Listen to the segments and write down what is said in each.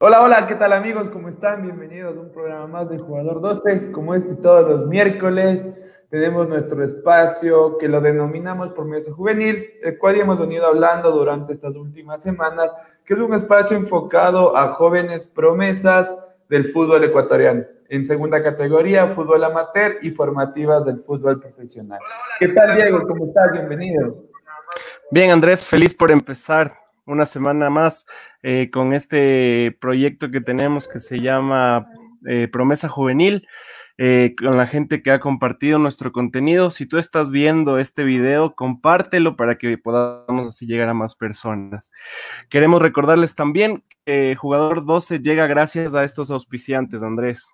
Hola, hola, ¿qué tal amigos? ¿Cómo están? Bienvenidos a un programa más de Jugador 12. Como este todos los miércoles, tenemos nuestro espacio que lo denominamos Promesa Juvenil, el cual hemos venido hablando durante estas últimas semanas, que es un espacio enfocado a jóvenes promesas del fútbol ecuatoriano, en segunda categoría, fútbol amateur y formativas del fútbol profesional. ¿Qué tal, Diego? ¿Cómo estás? Bienvenido. Bien, Andrés, feliz por empezar una semana más eh, con este proyecto que tenemos que se llama eh, Promesa Juvenil. Eh, con la gente que ha compartido nuestro contenido. Si tú estás viendo este video, compártelo para que podamos así llegar a más personas. Queremos recordarles también que Jugador 12 llega gracias a estos auspiciantes, Andrés.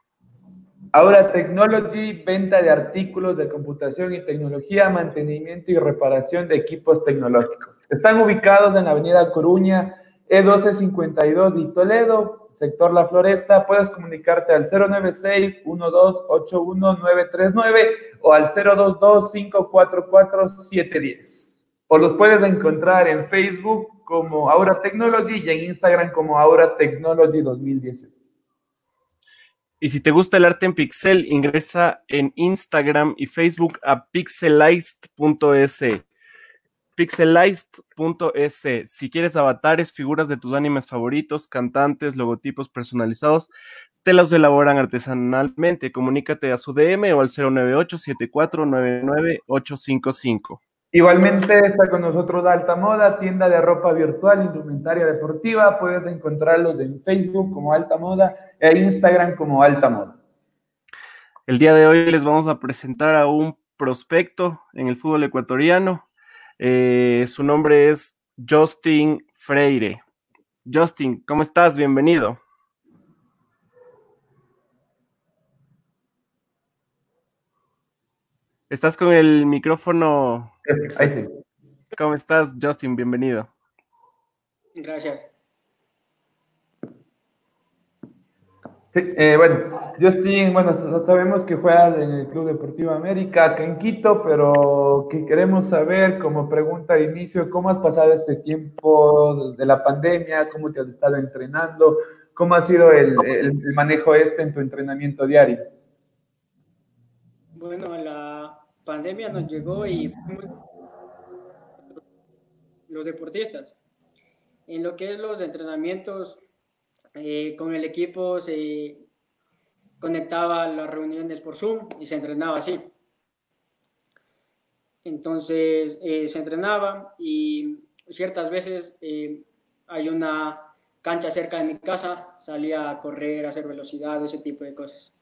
Ahora Technology, venta de artículos de computación y tecnología, mantenimiento y reparación de equipos tecnológicos. Están ubicados en la avenida Coruña, E1252 y Toledo, sector La Floresta, puedes comunicarte al 096-1281-939 o al 022-544-710. O los puedes encontrar en Facebook como Aura Technology y en Instagram como Aura Technology 2018. Y si te gusta el arte en pixel, ingresa en Instagram y Facebook a pixelized.es pixelized.es. Si quieres avatares, figuras de tus animes favoritos, cantantes, logotipos personalizados, te los elaboran artesanalmente. Comunícate a su DM o al 098-7499-855. Igualmente está con nosotros Alta Moda, tienda de ropa virtual, indumentaria deportiva. Puedes encontrarlos en Facebook como Alta Moda e Instagram como Alta Moda. El día de hoy les vamos a presentar a un prospecto en el fútbol ecuatoriano, eh, su nombre es Justin Freire. Justin, ¿cómo estás? Bienvenido. Estás con el micrófono. ¿Cómo estás, Justin? Bienvenido. Gracias. Eh, bueno, Justin, bueno, sabemos que juegas en el Club Deportivo América, acá en Quito, pero que queremos saber, como pregunta de inicio, ¿cómo has pasado este tiempo de la pandemia? ¿Cómo te has estado entrenando? ¿Cómo ha sido el, manejo este en tu entrenamiento diario? Bueno, la pandemia nos llegó y los deportistas. En lo que es los entrenamientos, eh, con el equipo se conectaba las reuniones por Zoom y se entrenaba así. Entonces eh, se entrenaba y ciertas veces eh, hay una cancha cerca de mi casa, salía a correr, a hacer velocidad, ese tipo de cosas.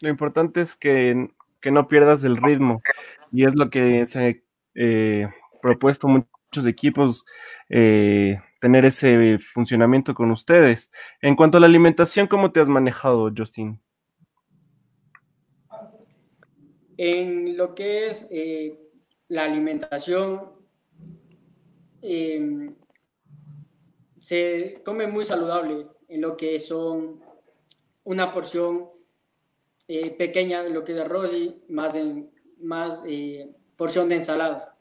Lo importante es que, que no pierdas el ritmo y es lo que se ha propuesto muchos equipos tener ese funcionamiento con ustedes. En cuanto a la alimentación, ¿cómo te has manejado, Justin? En lo que es eh, la alimentación, em, se come muy saludable en lo que son una porción eh, pequeña de lo que es arroz y más, en, más eh, porción de ensalada.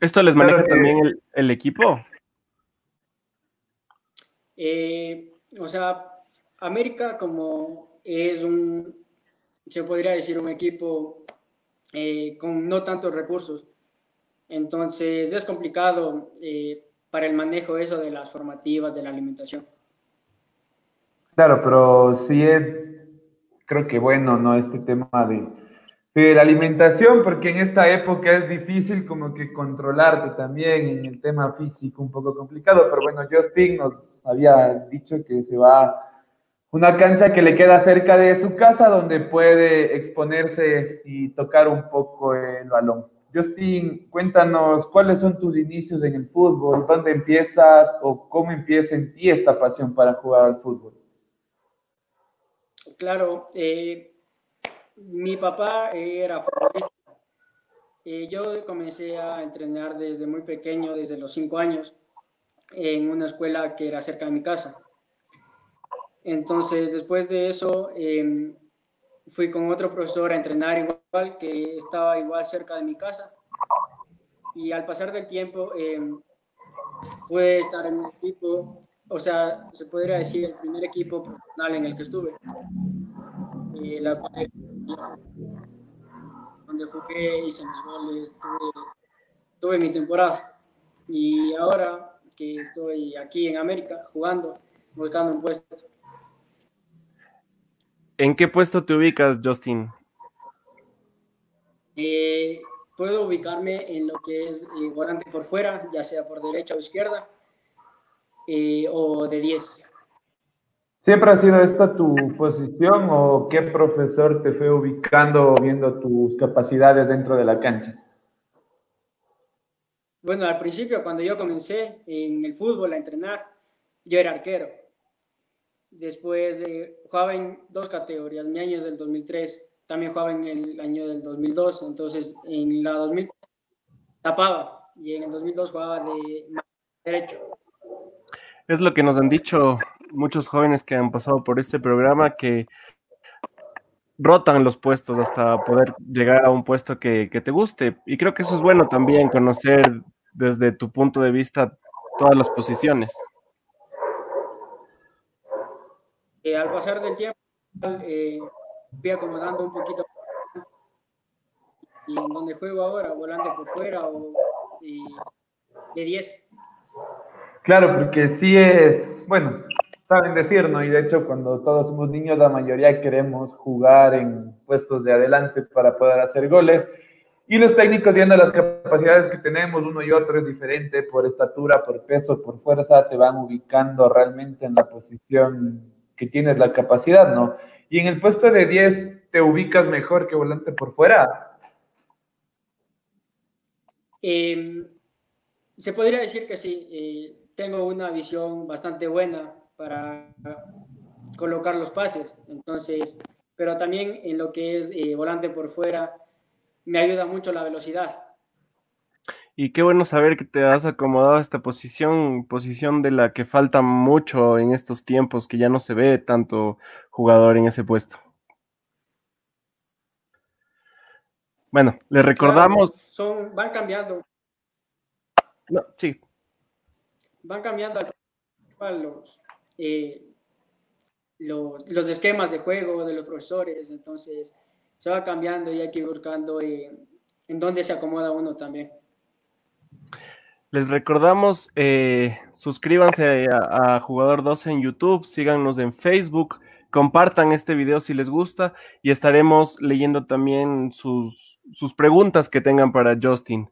¿Esto les maneja también el, el equipo? Eh, o sea, América como es un, se podría decir, un equipo eh, con no tantos recursos. Entonces es complicado eh, para el manejo eso de las formativas, de la alimentación. Claro, pero sí es, creo que bueno, ¿no? Este tema de de la alimentación, porque en esta época es difícil como que controlarte también en el tema físico, un poco complicado, pero bueno, Justin nos había dicho que se va a una cancha que le queda cerca de su casa donde puede exponerse y tocar un poco el balón. Justin, cuéntanos cuáles son tus inicios en el fútbol, dónde empiezas o cómo empieza en ti esta pasión para jugar al fútbol. Claro, eh, mi papá era futbolista. Eh, yo comencé a entrenar desde muy pequeño, desde los cinco años, en una escuela que era cerca de mi casa. Entonces, después de eso, em, fui con otro profesor a entrenar igual, que estaba igual cerca de mi casa. Y al pasar del tiempo, eh, pude estar en un equipo o sea, se podría decir el primer equipo profesional en el que estuve. Eh, la donde jugué, hice mis goles, tuve, tuve mi temporada. Y ahora que estoy aquí en América jugando, buscando un puesto. ¿En qué puesto te ubicas, Justin? Eh, puedo ubicarme en lo que es eh, volante por fuera, ya sea por derecha o izquierda, eh, o de 10. ¿Siempre ha sido esta tu posición o qué profesor te fue ubicando viendo tus capacidades dentro de la cancha? Bueno, al principio cuando yo comencé en el fútbol a entrenar, yo era arquero. Después eh, jugaba en dos categorías, mi año es del 2003 también jugaba en el año del 2002, entonces en la 2000 tapaba y en el 2002 jugaba de derecho. Es lo que nos han dicho muchos jóvenes que han pasado por este programa, que rotan los puestos hasta poder llegar a un puesto que, te guste. Y creo que eso es bueno también, conocer desde tu punto de vista todas las posiciones. Eh, al pasar del tiempo, eh, fui acomodando un poquito. Y en donde juego ahora, volante por fuera o de 10. Claro, porque sí es, bueno, saben decir, ¿no? Y de hecho, cuando todos somos niños, la mayoría queremos jugar en puestos de adelante para poder hacer goles. Y los técnicos, viendo las capacidades que tenemos, uno y otro es diferente por estatura, por peso, por fuerza, te van ubicando realmente en la posición que tienes la capacidad, ¿no? Y en el puesto de 10, ¿te ubicas mejor que volante por fuera? Em, se podría decir que sí. Eh, tengo una visión bastante buena para colocar los pases. Entonces, pero también en lo que es eh, volante por fuera, me ayuda mucho la velocidad. Y qué bueno saber que te has acomodado a esta posición, posición de la que falta mucho en estos tiempos, que ya no se ve tanto jugador en ese puesto. Bueno, le recordamos. son, van cambiando. No, sí. Van cambiando los, eh, los, esquemas de juego de los profesores, entonces se va cambiando y hay que ir buscando eh, en dónde se acomoda uno también. Les recordamos, eh, suscríbanse a, Jugador 12 en YouTube, síganos en Facebook, compartan este video si les gusta y estaremos leyendo también sus, sus preguntas que tengan para Justin.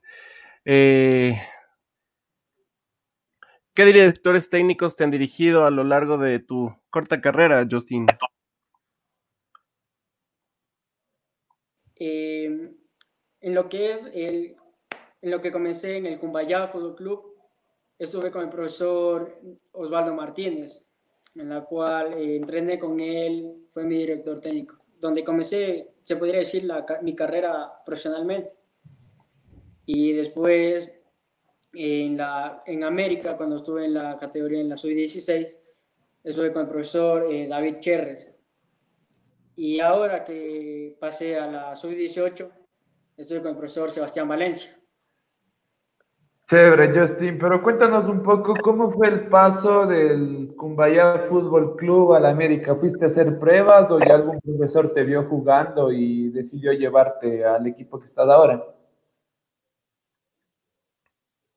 ¿Qué directores técnicos te han dirigido a lo largo de tu corta carrera, Justin? Eh, en lo que es el en lo que comencé en el Cumbayá Fútbol Club, estuve con el profesor Osvaldo Martínez, en la cual eh, entrené con él, fue mi director técnico, donde comencé, se podría decir, la, mi carrera profesionalmente. Y después, en, la, en América, cuando estuve en la categoría en la sub-16, estuve con el profesor eh, David Cherres. Y ahora que pasé a la sub-18, estoy con el profesor Sebastián Valencia. Chévere, Justin, pero cuéntanos un poco cómo fue el paso del Cumbaya Fútbol Club a la América. ¿Fuiste a hacer pruebas o ya algún profesor te vio jugando y decidió llevarte al equipo que estás ahora?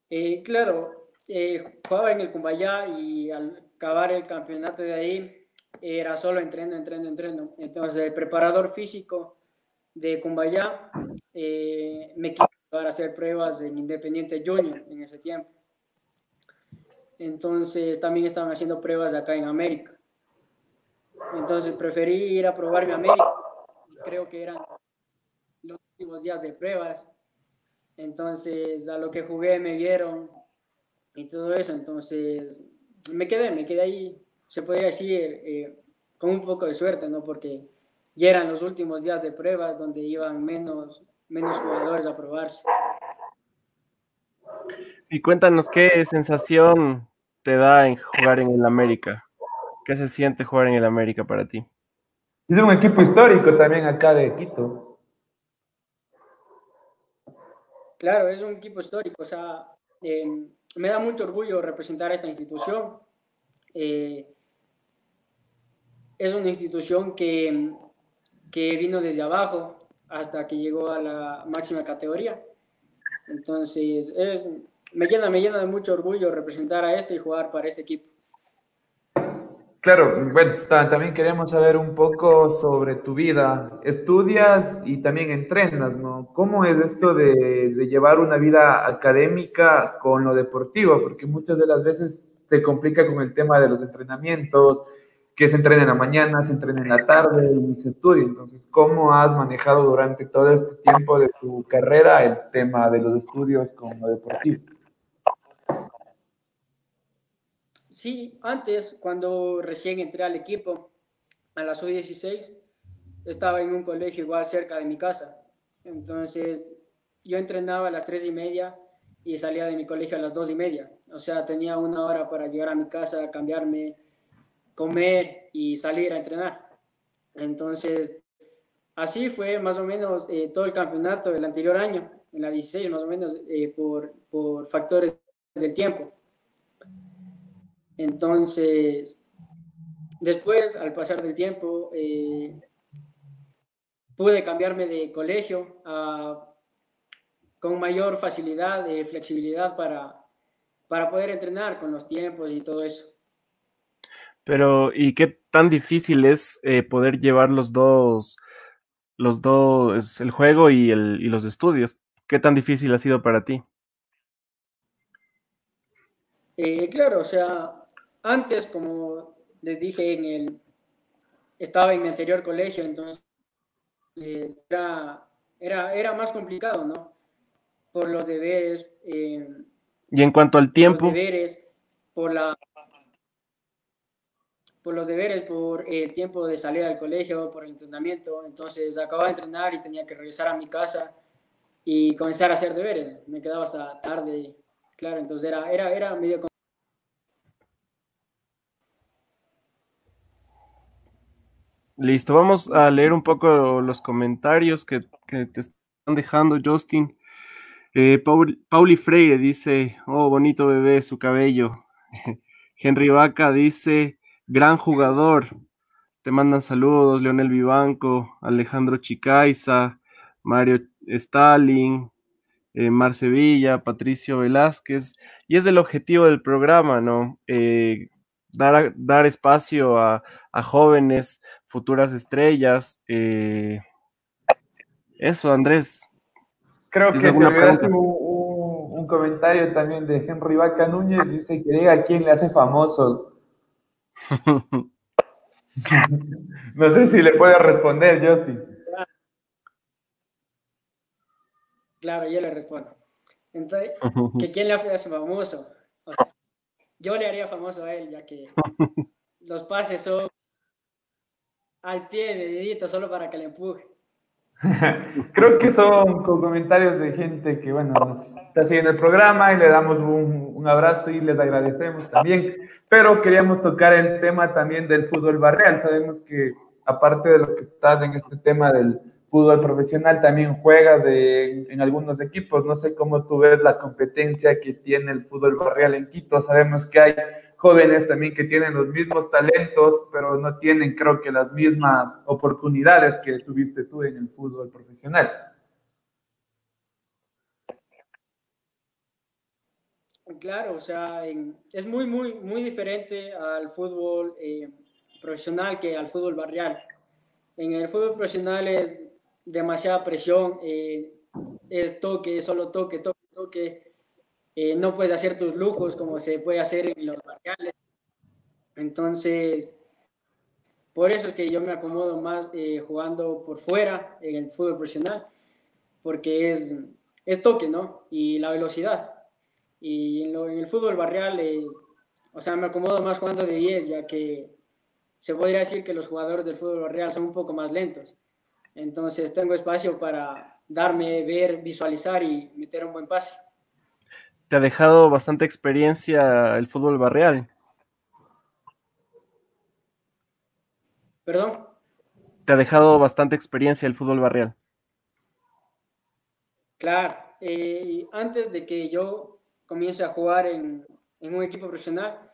Eh, claro, eh, jugaba en el Cumbaya y al acabar el campeonato de ahí era solo entreno, entreno, entreno. Entonces el preparador físico de Cumbaya eh, me quiso para hacer pruebas en Independiente Junior en ese tiempo. Entonces también estaban haciendo pruebas acá en América. Entonces preferí ir a probarme a América. Creo que eran los últimos días de pruebas. Entonces a lo que jugué me vieron y todo eso. Entonces me quedé, me quedé ahí, se podría decir, eh, con un poco de suerte, ¿no? Porque ya eran los últimos días de pruebas donde iban menos menos jugadores a probarse. Y cuéntanos qué sensación te da en jugar en el América. ¿Qué se siente jugar en el América para ti? Es un equipo histórico también acá de Quito. Claro, es un equipo histórico. O sea, em, me da mucho orgullo representar a esta institución eh, es una institución que, que vino desde abajo hasta que llegó a la máxima categoría. Entonces, es, me, llena, me llena de mucho orgullo representar a este y jugar para este equipo. Claro, bueno, también queremos saber un poco sobre tu vida. Estudias y también entrenas, ¿no? ¿Cómo es esto de, llevar una vida académica con lo deportivo? Porque muchas de las veces se complica con el tema de los entrenamientos, que se entrena en la mañana, se entrena en la tarde y se estudia. Entonces, ¿cómo has manejado durante todo este tiempo de tu carrera el tema de los estudios con lo deportivo? Sí, antes, cuando recién entré al equipo, a la sub-16, estaba en un colegio igual cerca de mi casa. Entonces, yo entrenaba a las tres y media y salía de mi colegio a las dos y media. O sea, tenía una hora para llegar a mi casa, cambiarme, comer y salir a entrenar. Entonces, así fue más o menos eh, todo el campeonato del anterior año, en la 16 más o menos, eh, por, por factores del tiempo. Entonces, después, al pasar del tiempo, eh, pude cambiarme de colegio con mayor facilidad, de flexibilidad para, para poder entrenar con los tiempos y todo eso. Pero, ¿y qué tan difícil es eh, poder llevar los dos, los dos, el juego y, el, y los estudios? ¿Qué tan difícil ha sido para ti? Eh, claro, o sea, antes, como les dije, en el, estaba en mi anterior colegio, entonces era, era, era más complicado, ¿no? Por los deberes. Eh, y en cuanto al tiempo. Los deberes, por la por los deberes, por el tiempo de salida del colegio, por el entrenamiento. Entonces acababa de entrenar y tenía que regresar a mi casa y comenzar a hacer deberes. Me quedaba hasta tarde, claro, entonces era, era, era medio Listo, vamos a leer un poco los comentarios que, que te están dejando, Justin. Eh, Pauli Freire dice, oh, bonito bebé, su cabello. Henry Vaca dice, gran jugador. Te mandan saludos, Leonel Vivanco, Alejandro Chicaiza, Mario Stalin, eh, Mar Sevilla, Patricio Velázquez. Y es del objetivo del programa, ¿no? Eh, dar, dar espacio a jóvenes futuras estrellas. Eh, eso, Andrés. Creo que te un, un, comentario también de Henry Vaca Núñez, dice que diga quién le hace famoso. no sé si le puede responder, Justin. Claro, yo le respondo. Entonces, ¿que quién le hace famoso? O sea, yo le haría famoso a él, ya que los pases son al pie, medidito, solo para que le empuje. Creo que son comentarios de gente que, bueno, nos está siguiendo el programa y le damos un, abrazo y les agradecemos también. Pero queríamos tocar el tema también del fútbol barrial. Sabemos que, aparte de lo que estás en este tema del fútbol profesional, también juegas de, en algunos equipos. No sé cómo tú ves la competencia que tiene el fútbol barrial en Quito. Sabemos que hay jóvenes también que tienen los mismos talentos, pero no tienen, creo que, las mismas oportunidades que tuviste tú en el fútbol profesional. Claro, o sea, es muy, muy, muy diferente al fútbol eh, profesional que al fútbol barrial. En el fútbol profesional es demasiada presión, eh, es toque, solo toque, toque, toque eh, no puedes hacer tus lujos como se puede hacer en los barriales. Entonces, por eso es que yo me acomodo más eh, jugando por fuera en el fútbol profesional, porque es, es toque, ¿no? Y la velocidad. Y en, el fútbol barrial, eh, o sea, me acomodo más jugando de 10, ya que se podría decir que los jugadores del fútbol barrial son un poco más lentos. Entonces tengo espacio para darme, ver, visualizar y meter un buen pase te ha dejado bastante experiencia el fútbol barrial. ¿Perdón? Te ha dejado bastante experiencia el fútbol barrial. Claro, eh, antes de que yo comience a jugar en, un equipo profesional,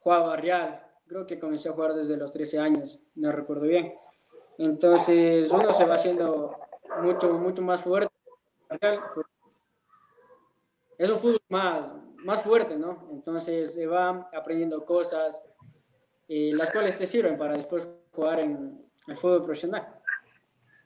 jugaba Barrial, creo que comencé a jugar desde los 13 años, no recuerdo bien. Entonces uno se va haciendo mucho, mucho más fuerte. Es un fútbol más, más fuerte, ¿no? Entonces se va aprendiendo cosas, eh, las cuales te sirven para después jugar en el fútbol profesional.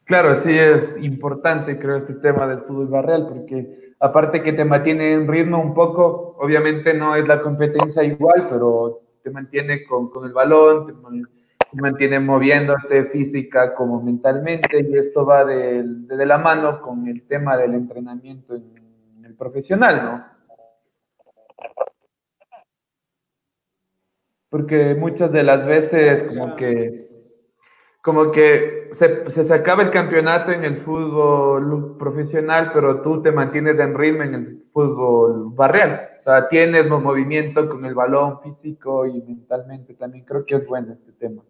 Claro, sí es importante, creo, este tema del fútbol barrial, porque aparte que te mantiene en ritmo un poco, obviamente no es la competencia igual, pero te mantiene con, con el balón, te, mantiene moviéndote física como mentalmente, y esto va de, de, la mano con el tema del entrenamiento en, profesional, ¿no? Porque muchas de las veces como que como que se, se, acaba el campeonato en el fútbol profesional, pero tú te mantienes en ritmo en el fútbol barrial. O sea, tienes movimiento con el balón físico y mentalmente también. Creo que es bueno este tema.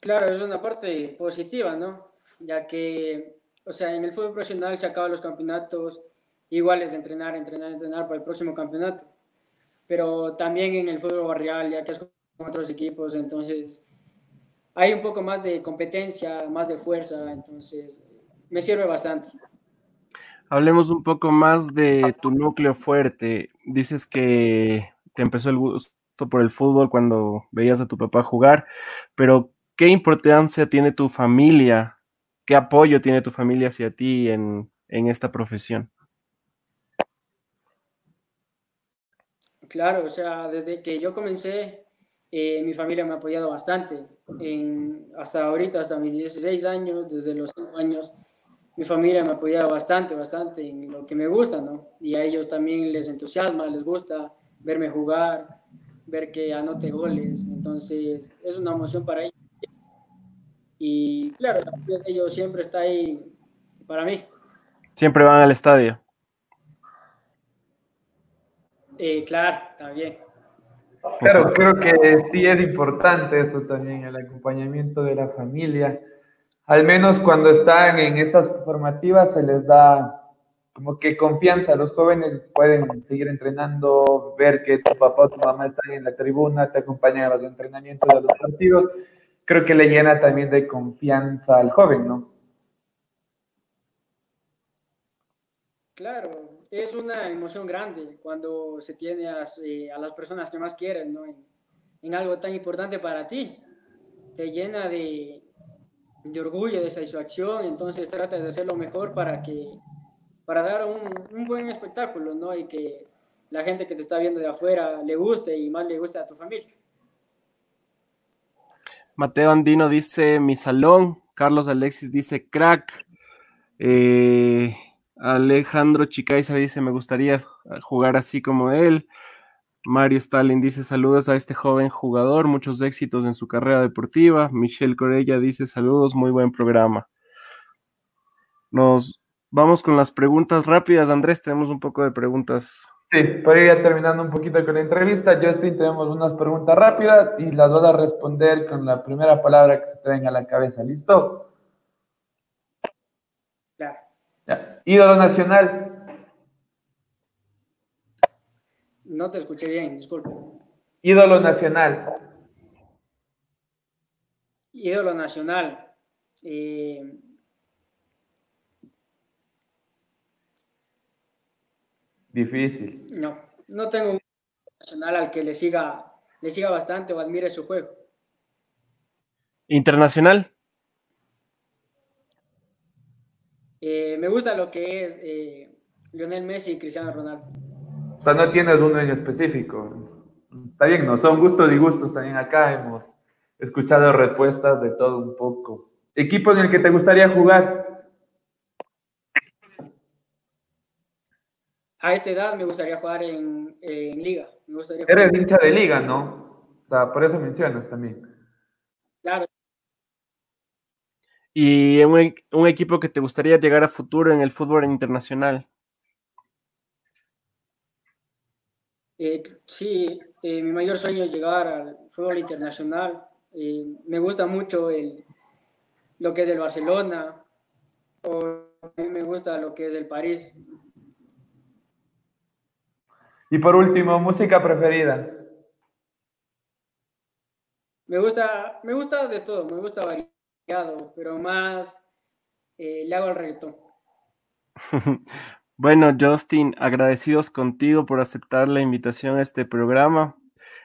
Claro, es una parte positiva, ¿no? Ya que, o sea, en el fútbol profesional se acaban los campeonatos iguales de entrenar, entrenar, entrenar para el próximo campeonato. Pero también en el fútbol barrial, ya que es otros equipos, entonces hay un poco más de competencia, más de fuerza, entonces me sirve bastante. Hablemos un poco más de tu núcleo fuerte. Dices que te empezó el gusto por el fútbol cuando veías a tu papá jugar, pero ¿qué importancia tiene tu familia? ¿Qué apoyo tiene tu familia hacia ti en, en esta profesión? Claro, o sea, desde que yo comencé, eh, mi familia me ha apoyado bastante. Hasta ahorita, hasta mis 16 años, desde los 5 años, mi familia me ha apoyado bastante, bastante en lo que me gusta, ¿no? Y a ellos también les entusiasma, les gusta verme jugar, ver que anote goles. Entonces, es una emoción para ellos. Y claro, ellos siempre está ahí para mí. Siempre van al estadio. Eh, claro, también. Claro, creo que sí es importante esto también, el acompañamiento de la familia. Al menos cuando están en estas formativas se les da como que confianza. Los jóvenes pueden seguir entrenando, ver que tu papá o tu mamá están en la tribuna, te acompañan a los entrenamientos de los partidos. Creo que le llena también de confianza al joven, ¿no? Claro, es una emoción grande cuando se tiene eh, a, las personas que más quieren, ¿no? En, algo tan importante para ti. Te llena de, de, orgullo, de satisfacción, entonces tratas de hacer lo mejor para, que, para dar un, un, buen espectáculo, ¿no? Y que la gente que te está viendo de afuera le guste y más le guste a tu familia. Mateo Andino dice mi salón, Carlos Alexis dice crack. Eh, Alejandro Chicaiza dice, me gustaría jugar así como él. Mario Stalin dice, saludos a este joven jugador, muchos éxitos en su carrera deportiva. Michelle Corella dice, saludos, muy buen programa. Nos vamos con las preguntas rápidas. Andrés, tenemos un poco de preguntas. Sí, para ir ya terminando un poquito con la entrevista, Justin, tenemos unas preguntas rápidas y las vas a responder con la primera palabra que se te venga a la cabeza. ¿Listo? Ídolo nacional. No te escuché bien, disculpe. Ídolo nacional. Ídolo nacional. Eh, Difícil. No, no tengo un nacional al que le siga, le siga bastante o admire su juego. Internacional. Eh, me gusta lo que es eh, Lionel Messi y Cristiano Ronaldo. O sea, no tienes uno en específico. Está bien, no son gustos y gustos también acá. Hemos escuchado respuestas de todo un poco. ¿Equipo en el que te gustaría jugar? A esta edad me gustaría jugar en, liga. Eres hincha de liga, ¿no? O sea, por eso mencionas también. Claro, y un, un, equipo que te gustaría llegar a futuro en el fútbol internacional. Eh, sí, eh, mi mayor sueño es llegar al fútbol internacional. Eh, me gusta mucho el, lo que es el Barcelona, o a mí me gusta lo que es el París. Y por último, música preferida. Me gusta, me gusta de todo, me gusta variado, pero más eh, le hago el reggaetón. bueno, Justin, agradecidos contigo por aceptar la invitación a este programa.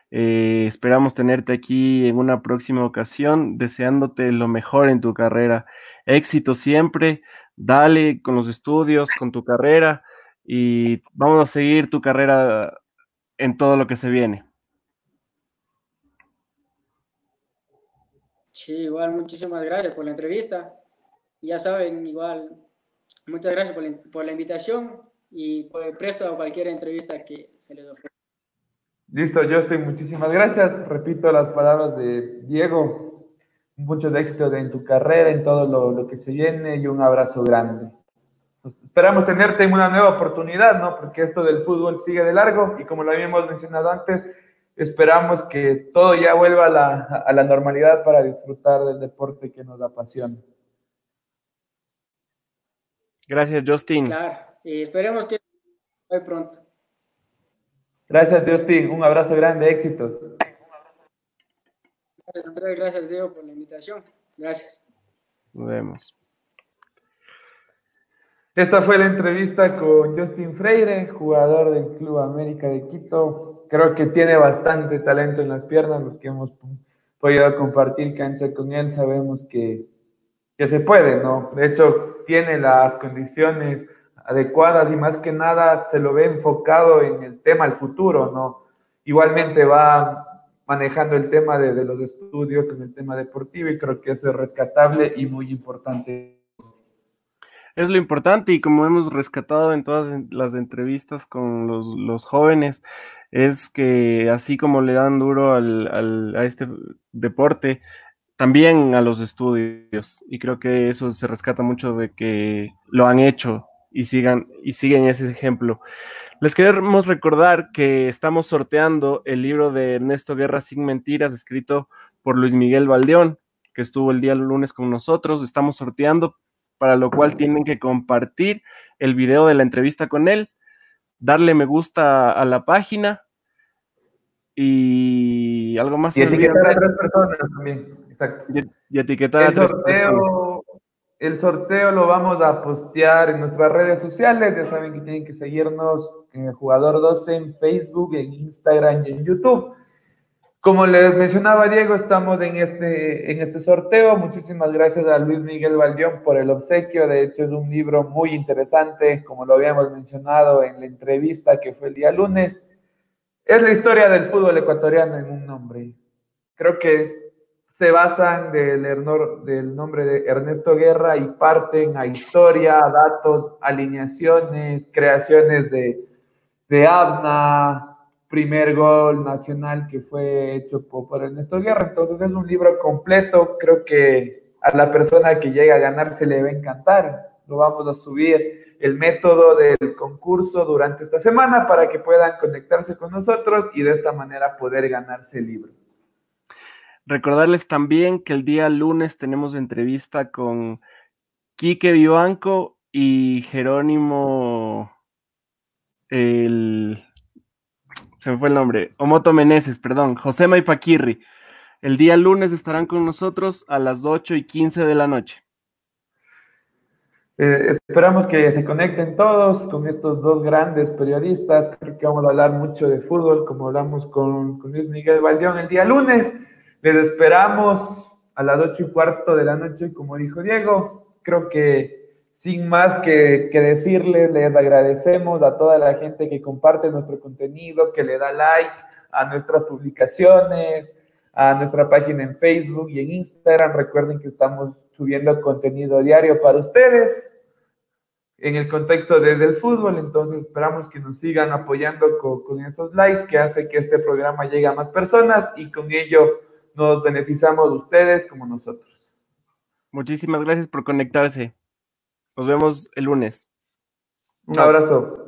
Eh, esperamos tenerte aquí en una próxima ocasión, deseándote lo mejor en tu carrera. Éxito siempre, dale con los estudios, con tu carrera y vamos a seguir tu carrera en todo lo que se viene. Sí, igual muchísimas gracias por la entrevista. Ya saben, igual, muchas gracias por la, invitación y por presto a cualquier entrevista que se les ofrezca. Listo, Justin, muchísimas gracias. Repito las palabras de Diego. Mucho éxito en tu carrera, en todo lo, lo que se viene y un abrazo grande. Esperamos tenerte en una nueva oportunidad, ¿no? Porque esto del fútbol sigue de largo y como lo habíamos mencionado antes, esperamos que todo ya vuelva a la, a la normalidad para disfrutar del deporte que nos apasiona. Gracias, Justin. Claro, y esperemos que muy pronto. Gracias, Justin. Un abrazo grande, éxitos. Gracias, Andrés. Gracias, Diego, por la invitación. Gracias. Nos vemos. Esta fue la entrevista con Justin Freire, jugador del Club América de Quito. Creo que tiene bastante talento en las piernas, los que hemos podido compartir cancha con él sabemos que, que se puede, ¿no? De hecho, tiene las condiciones adecuadas y más que nada se lo ve enfocado en el tema, el futuro, ¿no? Igualmente va manejando el tema de, de los estudios con el tema deportivo y creo que eso es rescatable y muy importante es lo importante y como hemos rescatado en todas las entrevistas con los, jóvenes, es que así como le dan duro al, a este deporte, también a los estudios. Y creo que eso se rescata mucho de que lo han hecho y sigan y siguen ese ejemplo. Les queremos recordar que estamos sorteando el libro de Ernesto Guerra sin mentiras, escrito por Luis Miguel Valdeón, que estuvo el día lunes con nosotros. Estamos sorteando para lo cual tienen que compartir el video de la entrevista con él, darle me gusta a la página y algo más. Y etiquetar a tres personas también, exacto. Y, etiquetar el a tres sorteo, El sorteo lo vamos a postear en nuestras redes sociales, ya saben que tienen que seguirnos en el Jugador 12 en Facebook, en Instagram y en YouTube. Como les mencionaba Diego, estamos en este, en este sorteo. Muchísimas gracias a Luis Miguel Valdión por el obsequio. De hecho, es un libro muy interesante, como lo habíamos mencionado en la entrevista que fue el día lunes. Es la historia del fútbol ecuatoriano en un nombre. Creo que se basan del, del nombre de Ernesto Guerra y parten a historia, datos, alineaciones, creaciones de, de Abna, primer gol nacional que fue hecho por, Ernesto Guerra. Entonces es un libro completo, creo que a la persona que llega a ganar se le va a encantar. Lo vamos a subir el método del concurso durante esta semana para que puedan conectarse con nosotros y de esta manera poder ganarse el libro. Recordarles también que el día lunes tenemos entrevista con Quique Vivanco y Jerónimo, el se me fue el nombre, Omoto Meneses, perdón, José Maipaquirri. El día lunes estarán con nosotros a las 8 y 15 de la noche. Eh, esperamos que se conecten todos con estos dos grandes periodistas. Creo que vamos a hablar mucho de fútbol, como hablamos con, con Luis Miguel Valdión el día lunes. Les esperamos a las 8 y cuarto de la noche, como dijo Diego. Creo que sin más que, decirles, les agradecemos a toda la gente que comparte nuestro contenido, que le da like a nuestras publicaciones, a nuestra página en Facebook y en Instagram. Recuerden que estamos subiendo contenido diario para ustedes en el contexto desde el fútbol, entonces esperamos que nos sigan apoyando con, con, esos likes que hace que este programa llegue a más personas y con ello nos beneficiamos ustedes como nosotros. Muchísimas gracias por conectarse. Nos vemos el lunes. Un abrazo.